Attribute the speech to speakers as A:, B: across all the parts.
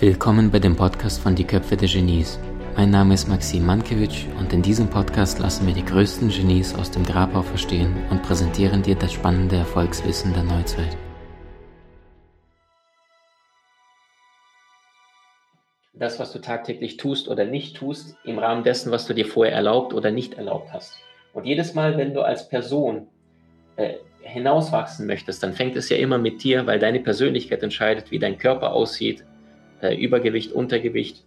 A: Willkommen bei dem Podcast von Die Köpfe der Genies. Mein Name ist Maxim Mankewitsch und in diesem Podcast lassen wir die größten Genies aus dem Grabau verstehen und präsentieren dir das spannende Erfolgswissen der Neuzeit.
B: Das, was du tagtäglich tust oder nicht tust, im Rahmen dessen, was du dir vorher erlaubt oder nicht erlaubt hast. Und jedes Mal, wenn du als Person äh, hinauswachsen möchtest, dann fängt es ja immer mit dir, weil deine Persönlichkeit entscheidet, wie dein Körper aussieht, äh, Übergewicht, Untergewicht,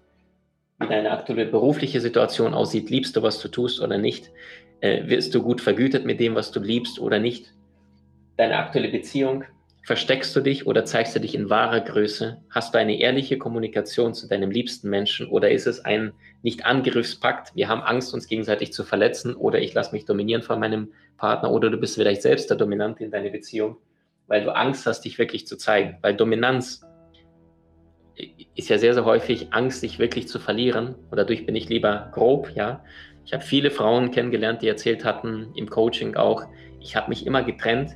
B: wie deine aktuelle berufliche Situation aussieht, liebst du, was du tust oder nicht, äh, wirst du gut vergütet mit dem, was du liebst oder nicht, deine aktuelle Beziehung, versteckst du dich oder zeigst du dich in wahrer Größe, hast du eine ehrliche Kommunikation zu deinem liebsten Menschen oder ist es ein Nicht-Angriffspakt, wir haben Angst, uns gegenseitig zu verletzen oder ich lasse mich dominieren von meinem Partner oder du bist vielleicht selbst der Dominante in deiner Beziehung, weil du Angst hast, dich wirklich zu zeigen, weil Dominanz ist ja sehr, sehr häufig Angst, sich wirklich zu verlieren. Und dadurch bin ich lieber grob, ja. Ich habe viele Frauen kennengelernt, die erzählt hatten, im Coaching auch, ich habe mich immer getrennt,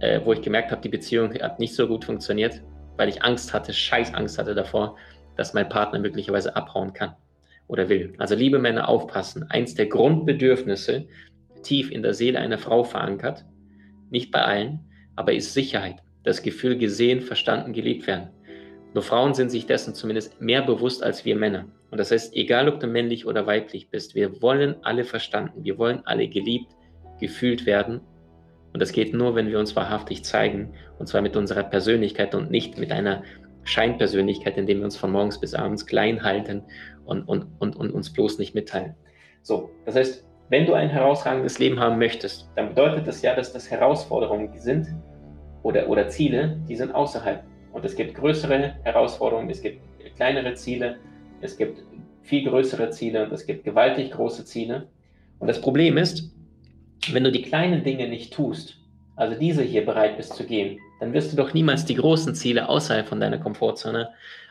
B: äh, wo ich gemerkt habe, die Beziehung hat nicht so gut funktioniert, weil ich Angst hatte, scheiß Angst hatte davor, dass mein Partner möglicherweise abhauen kann oder will. Also liebe Männer, aufpassen. Eins der Grundbedürfnisse, tief in der Seele einer Frau verankert, nicht bei allen, aber ist Sicherheit, das Gefühl gesehen, verstanden, geliebt werden. Nur Frauen sind sich dessen zumindest mehr bewusst als wir Männer. Und das heißt, egal ob du männlich oder weiblich bist, wir wollen alle verstanden, wir wollen alle geliebt, gefühlt werden. Und das geht nur, wenn wir uns wahrhaftig zeigen, und zwar mit unserer Persönlichkeit und nicht mit einer Scheinpersönlichkeit, indem wir uns von morgens bis abends klein halten und, und, und, und uns bloß nicht mitteilen. So, das heißt, wenn du ein herausragendes Leben haben möchtest, dann bedeutet das ja, dass das Herausforderungen sind oder, oder Ziele, die sind außerhalb und es gibt größere Herausforderungen, es gibt kleinere Ziele, es gibt viel größere Ziele und es gibt gewaltig große Ziele. Und das Problem ist, wenn du die kleinen Dinge nicht tust, also diese hier bereit bist zu gehen, dann wirst du doch niemals die großen Ziele außerhalb von deiner Komfortzone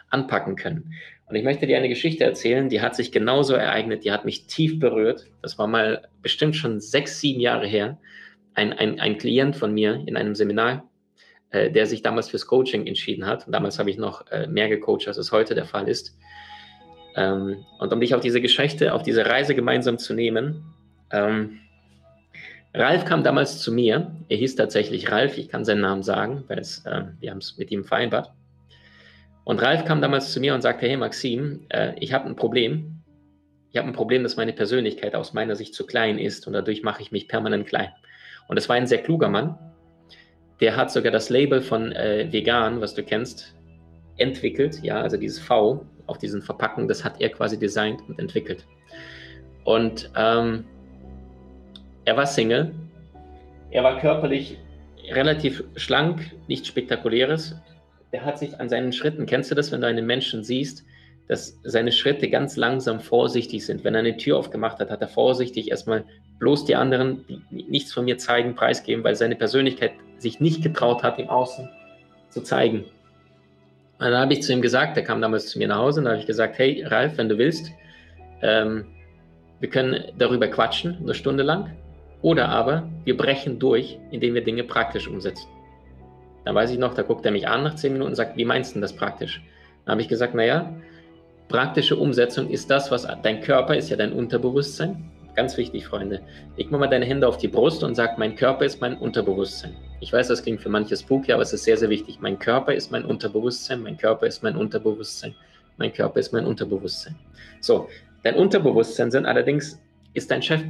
B: anpacken können. Und ich möchte dir eine Geschichte erzählen, die hat sich genauso ereignet, die hat mich tief berührt. Das war mal bestimmt schon sechs, sieben Jahre her. Ein, ein, ein Klient von mir in einem Seminar äh, der sich damals fürs Coaching entschieden hat. Und damals habe ich noch äh, mehr gecoacht, als es heute der Fall ist. Ähm, und um dich auf diese Geschichte, auf diese Reise gemeinsam zu nehmen, ähm, Ralf kam damals zu mir. Er hieß tatsächlich Ralf, ich kann seinen Namen sagen, weil es, äh, wir haben es mit ihm vereinbart. Und Ralf kam damals zu mir und sagte, hey Maxim, äh, ich habe ein Problem. Ich habe ein Problem, dass meine Persönlichkeit aus meiner Sicht zu klein ist und dadurch mache ich mich permanent klein. Und es war ein sehr kluger Mann, der hat sogar das Label von äh, vegan, was du kennst, entwickelt. Ja, also dieses V auf diesen Verpackungen, das hat er quasi designt und entwickelt. Und ähm, er war Single. Er war körperlich relativ schlank, nichts Spektakuläres. Der hat sich an seinen Schritten, kennst du das, wenn du einen Menschen siehst, dass seine Schritte ganz langsam vorsichtig sind. Wenn er eine Tür aufgemacht hat, hat er vorsichtig erstmal bloß die anderen nichts von mir zeigen, preisgeben, weil seine Persönlichkeit sich nicht getraut hat, im Außen zu zeigen. Und dann habe ich zu ihm gesagt, er kam damals zu mir nach Hause, und da habe ich gesagt, hey Ralf, wenn du willst, ähm, wir können darüber quatschen, eine Stunde lang, oder aber wir brechen durch, indem wir Dinge praktisch umsetzen. Da weiß ich noch, da guckt er mich an nach zehn Minuten und sagt, wie meinst du denn das praktisch? Dann habe ich gesagt, naja, praktische Umsetzung ist das, was dein Körper ist ja dein Unterbewusstsein. Ganz wichtig, Freunde. Leg mal deine Hände auf die Brust und sag, mein Körper ist mein Unterbewusstsein. Ich weiß, das klingt für manches spooky, aber es ist sehr, sehr wichtig. Mein Körper ist mein Unterbewusstsein, mein Körper ist mein Unterbewusstsein, mein Körper ist mein Unterbewusstsein. So, dein Unterbewusstsein sind allerdings, ist dein Chef.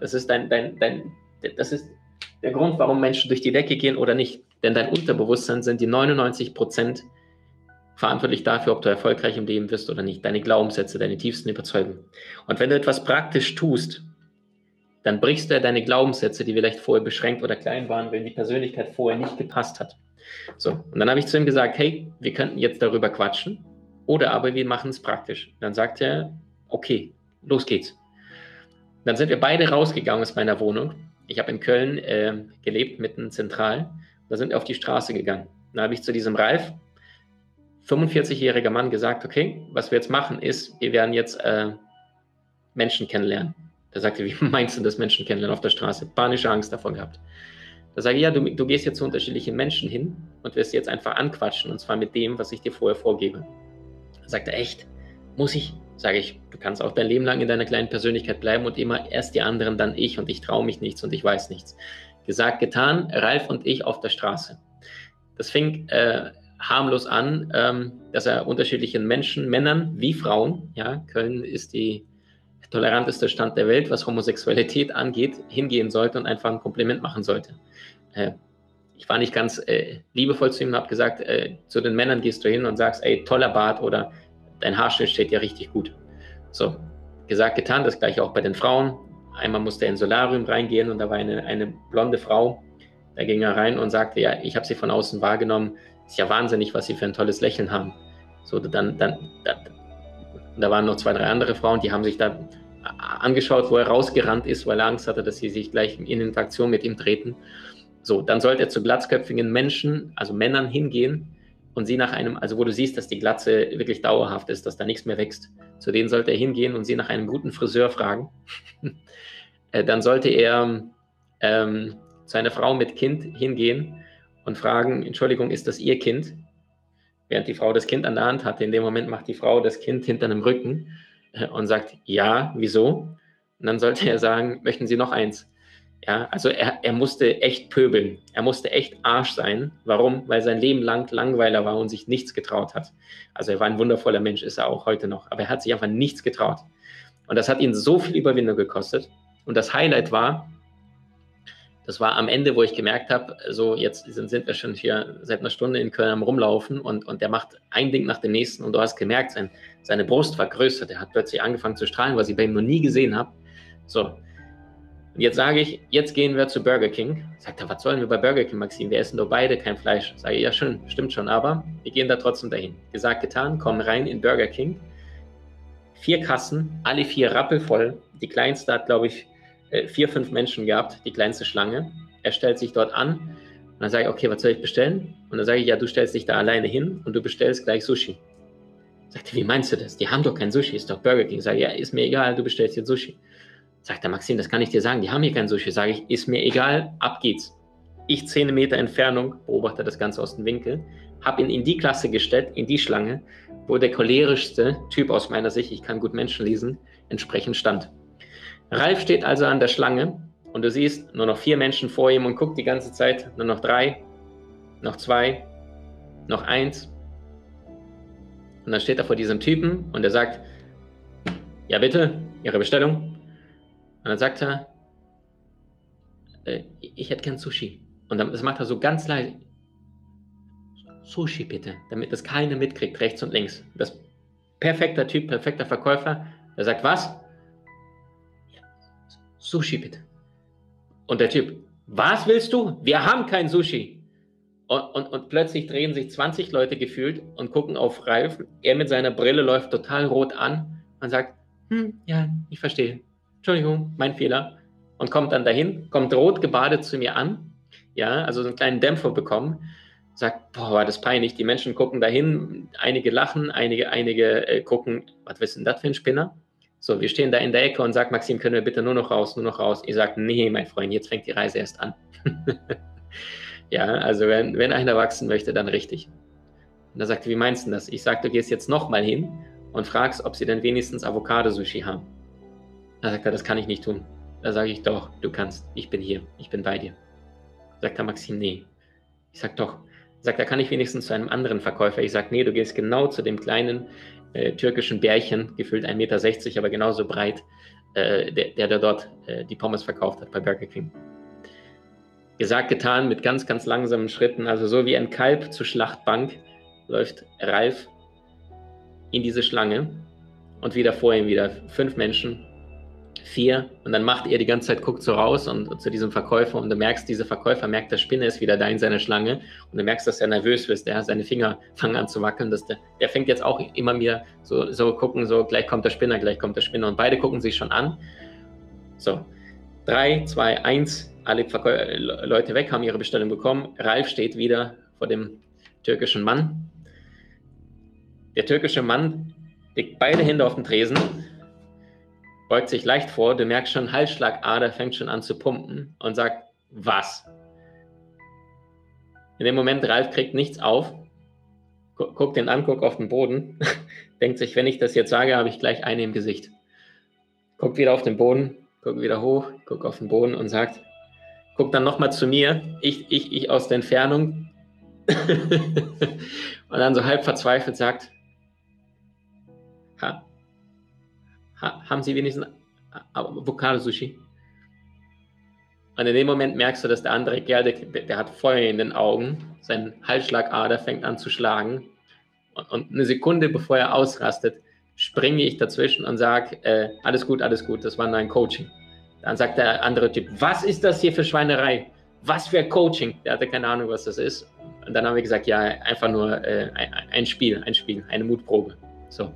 B: Das ist dein, dein, dein, das ist der Grund, warum Menschen durch die Decke gehen oder nicht. Denn dein Unterbewusstsein sind die 99 Prozent verantwortlich dafür, ob du erfolgreich im Leben wirst oder nicht. Deine Glaubenssätze, deine tiefsten Überzeugungen. Und wenn du etwas praktisch tust, dann brichst du ja deine Glaubenssätze, die vielleicht vorher beschränkt oder klein waren, wenn die Persönlichkeit vorher nicht gepasst hat. So, und dann habe ich zu ihm gesagt, hey, wir könnten jetzt darüber quatschen oder aber wir machen es praktisch. dann sagt er, okay, los geht's. Dann sind wir beide rausgegangen aus meiner Wohnung. Ich habe in Köln äh, gelebt, mitten zentral. Da sind wir auf die Straße gegangen. Dann habe ich zu diesem Ralf, 45-jähriger Mann gesagt, okay, was wir jetzt machen ist, wir werden jetzt äh, Menschen kennenlernen. Da sagte, wie meinst du das Menschen kennenlernen auf der Straße? Panische Angst davor gehabt. Da sage ich, ja, du, du gehst jetzt zu unterschiedlichen Menschen hin und wirst jetzt einfach anquatschen, und zwar mit dem, was ich dir vorher vorgebe. Sagt er, echt? Muss ich? Sage ich, du kannst auch dein Leben lang in deiner kleinen Persönlichkeit bleiben und immer erst die anderen, dann ich und ich traue mich nichts und ich weiß nichts. Gesagt, getan, Ralf und ich auf der Straße. Das fing äh, harmlos an, ähm, dass er unterschiedlichen Menschen, Männern wie Frauen, ja, Köln ist die toleranteste Stand der Welt, was Homosexualität angeht, hingehen sollte und einfach ein Kompliment machen sollte. Äh, ich war nicht ganz äh, liebevoll zu ihm und habe gesagt, äh, zu den Männern gehst du hin und sagst, ey, toller Bart oder dein Haarschnitt steht dir richtig gut. So, gesagt, getan, das gleiche auch bei den Frauen. Einmal musste er ins Solarium reingehen und da war eine, eine blonde Frau, da ging er rein und sagte, ja, ich habe sie von außen wahrgenommen, ist ja wahnsinnig, was sie für ein tolles Lächeln haben. So, dann, dann, dann da waren noch zwei, drei andere Frauen, die haben sich da angeschaut, wo er rausgerannt ist, weil er Angst hatte, dass sie sich gleich in Interaktion mit ihm treten. So, dann sollte er zu glatzköpfigen Menschen, also Männern hingehen und sie nach einem, also wo du siehst, dass die Glatze wirklich dauerhaft ist, dass da nichts mehr wächst, zu denen sollte er hingehen und sie nach einem guten Friseur fragen. Äh, dann sollte er ähm, zu einer Frau mit Kind hingehen und fragen, Entschuldigung, ist das Ihr Kind? Während die Frau das Kind an der Hand hatte, in dem Moment macht die Frau das Kind hinter einem Rücken äh, und sagt, ja, wieso? Und dann sollte er sagen, möchten Sie noch eins? Ja, also er, er musste echt pöbeln. Er musste echt Arsch sein. Warum? Weil sein Leben lang Langweiler war und sich nichts getraut hat. Also er war ein wundervoller Mensch, ist er auch heute noch. Aber er hat sich einfach nichts getraut. Und das hat ihn so viel Überwindung gekostet. Und das Highlight war, das war am Ende, wo ich gemerkt habe, so jetzt sind, sind wir schon hier seit einer Stunde in Köln am Rumlaufen und, und der macht ein Ding nach dem nächsten und du hast gemerkt, sein, seine Brust war größer. Der hat plötzlich angefangen zu strahlen, was ich bei ihm noch nie gesehen habe. So, und jetzt sage ich, jetzt gehen wir zu Burger King. Sagt er, was sollen wir bei Burger King, Maxim? Wir essen doch beide kein Fleisch. Sage ich, ja, schön, stimmt schon, aber wir gehen da trotzdem dahin. Gesagt, getan, kommen rein in Burger King. Vier Kassen, alle vier rappelvoll. Die kleinste hat, glaube ich, äh, vier, fünf Menschen gehabt, die kleinste Schlange. Er stellt sich dort an und dann sage ich, okay, was soll ich bestellen? Und dann sage ich, ja, du stellst dich da alleine hin und du bestellst gleich Sushi. Sagt er, wie meinst du das? Die haben doch kein Sushi, ist doch Burger King. Sage ich, ja, ist mir egal, du bestellst jetzt Sushi. Sagt der Maxim, das kann ich dir sagen, die haben hier kein Sushi. Sage ich, ist mir egal, ab geht's. Ich zehn Meter Entfernung, beobachte das Ganze aus dem Winkel, habe ihn in die Klasse gestellt, in die Schlange, wo der cholerischste Typ aus meiner Sicht, ich kann gut Menschen lesen, entsprechend stand. Ralf steht also an der Schlange und du siehst nur noch vier Menschen vor ihm und guckt die ganze Zeit, nur noch drei, noch zwei, noch eins. Und dann steht er vor diesem Typen und er sagt, ja bitte, Ihre Bestellung. Und dann sagt er, äh, ich hätte gern Sushi. Und dann, das macht er so ganz leise. Sushi bitte, damit das keiner mitkriegt, rechts und links. Das perfekter Typ, perfekter Verkäufer, der sagt, was? Sushi bitte. Und der Typ, was willst du? Wir haben kein Sushi. Und, und, und, plötzlich drehen sich 20 Leute gefühlt und gucken auf Ralf. Er mit seiner Brille läuft total rot an und sagt, hm, ja, ich verstehe. Entschuldigung, mein Fehler. Und kommt dann dahin, kommt rot gebadet zu mir an, ja, also so einen kleinen Dämpfer bekommen, sagt, boah, war das peinlich. Die Menschen gucken dahin, einige lachen, einige, einige äh, gucken, was ist denn das für ein Spinner? So, wir stehen da in der Ecke und sagt, Maxim, können wir bitte nur noch raus, nur noch raus? Ich sage, nee, mein Freund, jetzt fängt die Reise erst an. ja, also wenn, wenn einer wachsen möchte, dann richtig. Und er sagte, wie meinst du das? Ich sage, du gehst jetzt nochmal hin und fragst, ob sie denn wenigstens Avocado-Sushi haben. Da sagt er, das kann ich nicht tun. Da sage ich, doch, du kannst. Ich bin hier. Ich bin bei dir. Sagt er, Maxim, nee. Ich sage, doch. Sagt er, kann ich wenigstens zu einem anderen Verkäufer? Ich sage, nee, du gehst genau zu dem kleinen äh, türkischen Bärchen, gefühlt 1,60 Meter, aber genauso breit, äh, der, der, der dort äh, die Pommes verkauft hat bei Burger King. Gesagt, getan, mit ganz, ganz langsamen Schritten, also so wie ein Kalb zur Schlachtbank, läuft Ralf in diese Schlange und wieder vor ihm wieder fünf Menschen vier und dann macht er die ganze Zeit, guckt so raus und, und, zu diesem Verkäufer und du merkst, dieser Verkäufer merkt, der Spinne ist wieder da in seiner Schlange und du merkst, dass er nervös wird, der seine Finger fangen an zu wackeln, dass der, der fängt jetzt auch immer mehr so, so gucken, so gleich kommt der Spinner, gleich kommt der Spinner und beide gucken sich schon an. So, drei, zwei, eins, alle Verkäu Leute weg, haben ihre Bestellung bekommen. Ralf steht wieder vor dem türkischen Mann. Der türkische Mann legt beide Hände auf den Tresen beugt sich leicht vor, du merkst schon, Halsschlagader fängt schon an zu pumpen und sagt, was? In dem Moment, Ralf kriegt nichts auf guckt den an, guckt auf den Boden, denkt sich, wenn ich das jetzt sage, habe ich gleich eine im Gesicht. Guckt wieder auf den Boden, guckt wieder hoch, guckt auf den Boden und sagt, guckt dann nochmal zu mir, ich, ich, ich aus der Entfernung und dann so halb verzweifelt sagt, ha, ha, haben Sie wenigstens Avocado-Sushi? Und in dem Moment merkst du, dass der andere Kerl, der, der hat Feuer in den Augen, sein Halsschlagader fängt an zu schlagen. Und, und eine Sekunde bevor er ausrastet, springe ich dazwischen und sage, äh, alles gut, alles gut, das war nur ein Coaching. Dann sagt der andere Typ, was ist das hier für Schweinerei? Was für Coaching? Der hatte keine Ahnung, was das ist. Und dann haben wir gesagt, ja, einfach nur äh, ein, ein, Spiel, ein Spiel, eine Mutprobe. So.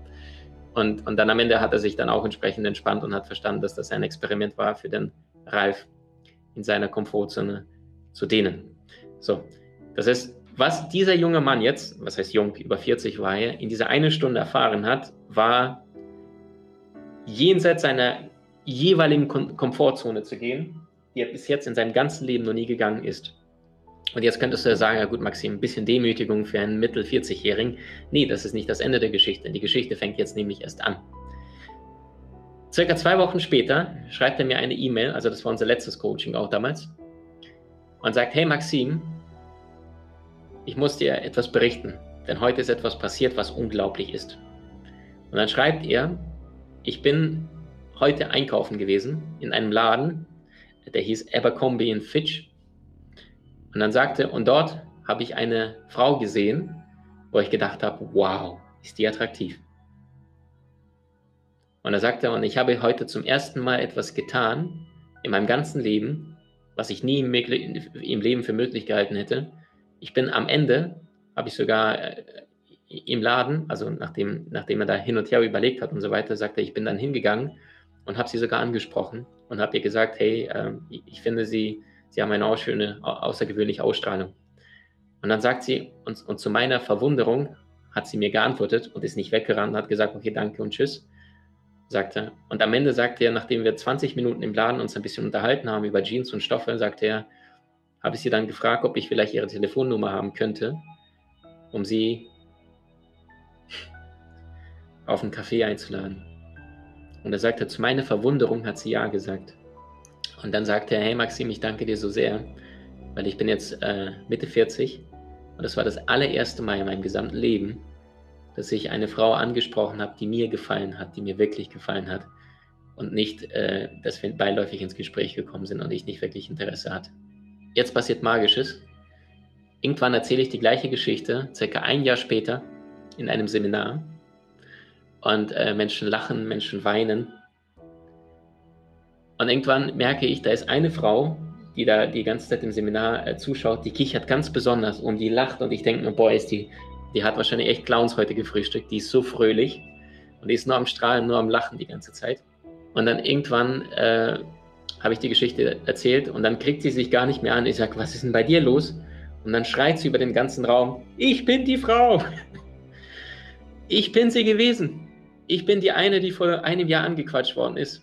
B: Und, und dann am Ende hat er sich dann auch entsprechend entspannt und hat verstanden, dass das ein Experiment war für den Ralf in seiner Komfortzone zu dehnen. So, das heißt, was dieser junge Mann jetzt, was heißt jung, über 40 war er, in dieser eine Stunde erfahren hat, war jenseits seiner jeweiligen Kom Komfortzone zu gehen, die er bis jetzt in seinem ganzen Leben noch nie gegangen ist. Und jetzt könntest du ja sagen, ja gut, Maxim, ein bisschen Demütigung für einen Mittel-40-Jährigen. Nee, das ist nicht das Ende der Geschichte. Die Geschichte fängt jetzt nämlich erst an. Circa zwei Wochen später schreibt er mir eine E-Mail, also das war unser letztes Coaching auch damals, und sagt, hey Maxim, ich muss dir etwas berichten, denn heute ist etwas passiert, was unglaublich ist. Und dann schreibt er, ich bin heute einkaufen gewesen in einem Laden, der hieß Abercrombie Fitch. Und dann sagte, und dort habe ich eine Frau gesehen, wo ich gedacht habe, wow, ist die attraktiv. Und er sagte, und ich habe heute zum ersten Mal etwas getan in meinem ganzen Leben, was ich nie im, Leben für möglich gehalten hätte. Ich bin am Ende, habe ich sogar äh, im Laden, also nachdem, nachdem er da hin und her überlegt hat und so weiter, sagte er, ich bin dann hingegangen und habe sie sogar angesprochen und habe ihr gesagt, hey, äh, ich finde sie, sie haben eine schöne, außergewöhnliche Ausstrahlung. Und dann sagt sie, und, und zu meiner Verwunderung hat sie mir geantwortet und ist nicht weggerannt, hat gesagt, okay, danke und tschüss sagte er. Und am Ende sagte er, nachdem wir 20 Minuten im Laden uns ein bisschen unterhalten haben über Jeans und Stoffe, sagte er, habe ich sie dann gefragt, ob ich vielleicht ihre Telefonnummer haben könnte, um sie auf einen Kaffee einzuladen. Und er sagte, zu meiner Verwunderung hat sie ja gesagt. Und dann sagte er, hey Maxim, ich danke dir so sehr, weil ich bin jetzt äh, Mitte 40 und das war das allererste Mal in meinem gesamten Leben, dass ich eine Frau angesprochen habe, die mir gefallen hat, die mir wirklich gefallen hat und nicht, äh, dass wir beiläufig ins Gespräch gekommen sind und ich nicht wirklich Interesse hatte. Jetzt passiert Magisches. Irgendwann erzähle ich die gleiche Geschichte, circa ein Jahr später, in einem Seminar. Und äh, Menschen lachen, Menschen weinen. Und irgendwann merke ich, da ist eine Frau, die da die ganze Zeit im Seminar äh, zuschaut, die kichert ganz besonders und die lacht und ich denke mir, boah, ist die die hat wahrscheinlich echt Clowns heute gefrühstückt. Die ist so fröhlich und die ist nur am Strahlen, nur am Lachen die ganze Zeit. Und dann irgendwann äh, habe ich die Geschichte erzählt und dann kriegt sie sich gar nicht mehr an. Ich sage, was ist denn bei dir los? Und dann schreit sie über den ganzen Raum, ich bin die Frau. Ich bin sie gewesen. Ich bin die eine, die vor einem Jahr angequatscht worden ist.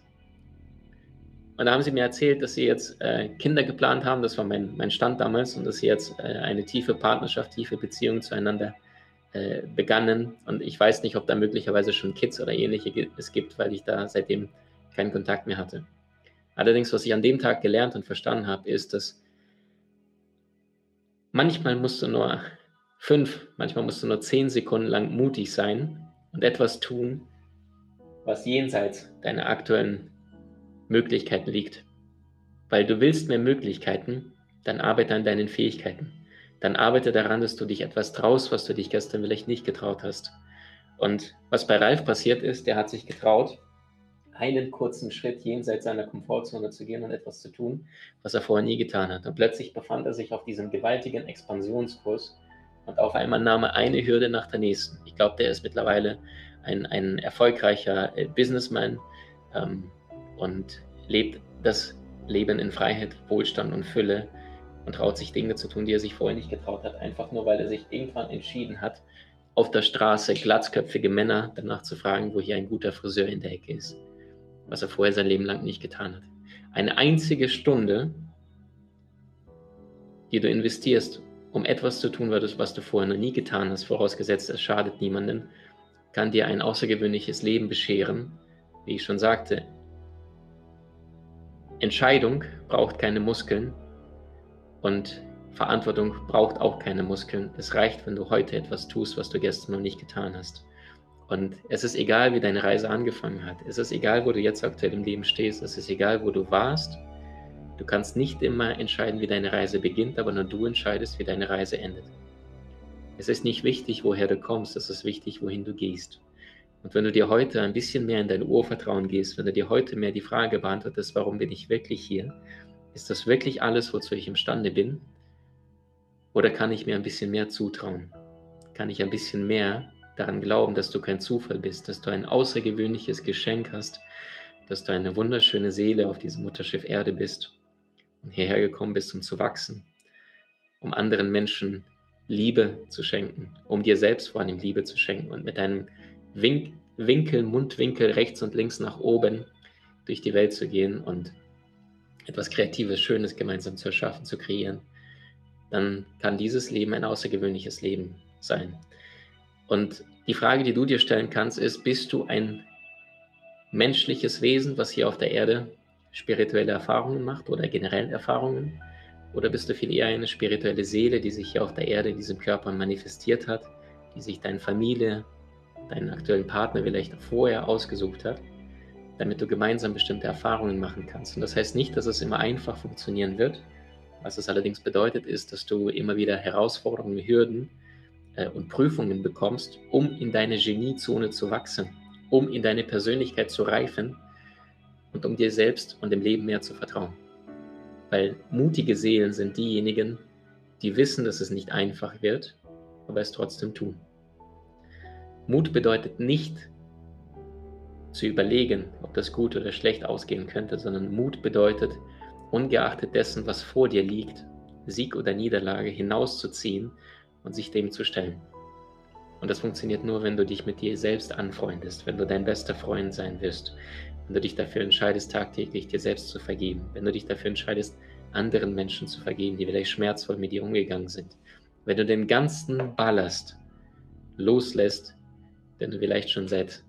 B: Und da haben sie mir erzählt, dass sie jetzt äh, Kinder geplant haben. Das war mein, mein Stand damals. Und dass sie jetzt äh, eine tiefe Partnerschaft, tiefe Beziehung zueinander äh, begannen. Und ich weiß nicht, ob da möglicherweise schon Kids oder ähnliches gibt, weil ich da seitdem keinen Kontakt mehr hatte. Allerdings, was ich an dem Tag gelernt und verstanden habe, ist, dass manchmal musst du nur fünf, manchmal musst du nur zehn Sekunden lang mutig sein und etwas tun, was jenseits deiner aktuellen Möglichkeiten liegt. Weil du willst mehr Möglichkeiten, dann arbeite an deinen Fähigkeiten dann arbeite daran, dass du dich etwas traust, was du dich gestern vielleicht nicht getraut hast. Und was bei Ralf passiert ist, der hat sich getraut, einen kurzen Schritt jenseits seiner Komfortzone zu gehen und etwas zu tun, was er vorher nie getan hat. Und plötzlich befand er sich auf diesem gewaltigen Expansionskurs und auf einmal nahm er eine Hürde nach der nächsten. Ich glaube, der ist mittlerweile ein, ein erfolgreicher äh, Businessman ähm, und lebt das Leben in Freiheit, Wohlstand und Fülle, und traut sich Dinge zu tun, die er sich vorher nicht getraut hat, einfach nur weil er sich irgendwann entschieden hat, auf der Straße glatzköpfige Männer danach zu fragen, wo hier ein guter Friseur in der Ecke ist, was er vorher sein Leben lang nicht getan hat. Eine einzige Stunde, die du investierst, um etwas zu tun, was du vorher noch nie getan hast, vorausgesetzt es schadet niemanden, kann dir ein außergewöhnliches Leben bescheren. Wie ich schon sagte, Entscheidung braucht keine Muskeln und Verantwortung braucht auch keine Muskeln. Es reicht, wenn du heute etwas tust, was du gestern noch nicht getan hast. Und es ist egal, wie deine Reise angefangen hat. Es ist egal, wo du jetzt aktuell im Leben stehst. Es ist egal, wo du warst. Du kannst nicht immer entscheiden, wie deine Reise beginnt, aber nur du entscheidest, wie deine Reise endet. Es ist nicht wichtig, woher du kommst, es ist wichtig, wohin du gehst. Und wenn du dir heute ein bisschen mehr in dein Urvertrauen gehst, wenn du dir heute mehr die Frage beantwortest, warum bin ich wirklich hier? Ist das wirklich alles, wozu ich imstande bin? Oder kann ich mir ein bisschen mehr zutrauen? Kann ich ein bisschen mehr daran glauben, dass du kein Zufall bist, dass du ein außergewöhnliches Geschenk hast, dass du eine wunderschöne Seele auf diesem Mutterschiff Erde bist und hierher gekommen bist, um zu wachsen, um anderen Menschen Liebe zu schenken, um dir selbst vor allem Liebe zu schenken und mit deinem Wink Winkel, Mundwinkel rechts und links nach oben durch die Welt zu gehen und etwas Kreatives, Schönes gemeinsam zu erschaffen, zu kreieren, dann kann dieses Leben ein außergewöhnliches Leben sein. Und die Frage, die du dir stellen kannst, ist, bist du ein menschliches Wesen, was hier auf der Erde spirituelle Erfahrungen macht oder generell Erfahrungen? Oder bist du viel eher eine spirituelle Seele, die sich hier auf der Erde in diesem Körper manifestiert hat, die sich deine Familie, deinen aktuellen Partner vielleicht vorher ausgesucht hat, damit du gemeinsam bestimmte Erfahrungen machen kannst? Und das heißt nicht, dass es immer einfach funktionieren wird. Was es allerdings bedeutet, ist, dass du immer wieder Herausforderungen, Hürden, äh, und Prüfungen bekommst, um in deine Geniezone zu wachsen, um in deine Persönlichkeit zu reifen und um dir selbst und dem Leben mehr zu vertrauen. Weil mutige Seelen sind diejenigen, die wissen, dass es nicht einfach wird, aber es trotzdem tun. Mut bedeutet nicht zu überlegen, ob das gut oder schlecht ausgehen könnte, sondern Mut bedeutet, ungeachtet dessen, was vor dir liegt, Sieg oder Niederlage hinauszuziehen und sich dem zu stellen. Und das funktioniert nur, wenn du dich mit dir selbst anfreundest, wenn du dein bester Freund sein wirst, wenn du dich dafür entscheidest, tagtäglich dir selbst zu vergeben, wenn du dich dafür entscheidest, anderen Menschen zu vergeben, die vielleicht schmerzvoll mit dir umgegangen sind, wenn du den ganzen Ballast loslässt, den du vielleicht schon seit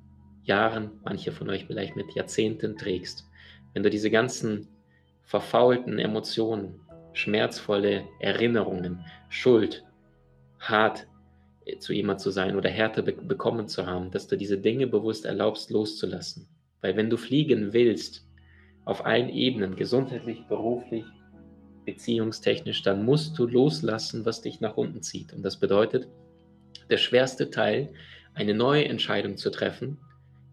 B: Jahren, manche von euch vielleicht mit Jahrzehnten trägst, wenn du diese ganzen verfaulten Emotionen, schmerzvolle Erinnerungen, Schuld, hart äh, zu jemand zu sein oder Härte be bekommen zu haben, dass du diese Dinge bewusst erlaubst loszulassen. Weil wenn du fliegen willst, auf allen Ebenen, gesundheitlich, beruflich, beziehungstechnisch, dann musst du loslassen, was dich nach unten zieht. Und das bedeutet, der schwerste Teil, eine neue Entscheidung zu treffen,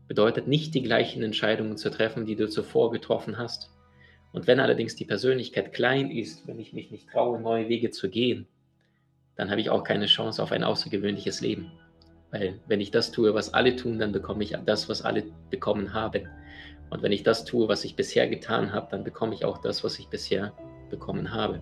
B: bedeutet nicht die gleichen Entscheidungen zu treffen, die du zuvor getroffen hast. Und wenn allerdings die Persönlichkeit klein ist, wenn ich mich nicht traue, neue Wege zu gehen, dann habe ich auch keine Chance auf ein außergewöhnliches Leben. Weil wenn ich das tue, was alle tun, dann bekomme ich das, was alle bekommen haben. Und wenn ich das tue, was ich bisher getan habe, dann bekomme ich auch das, was ich bisher bekommen habe.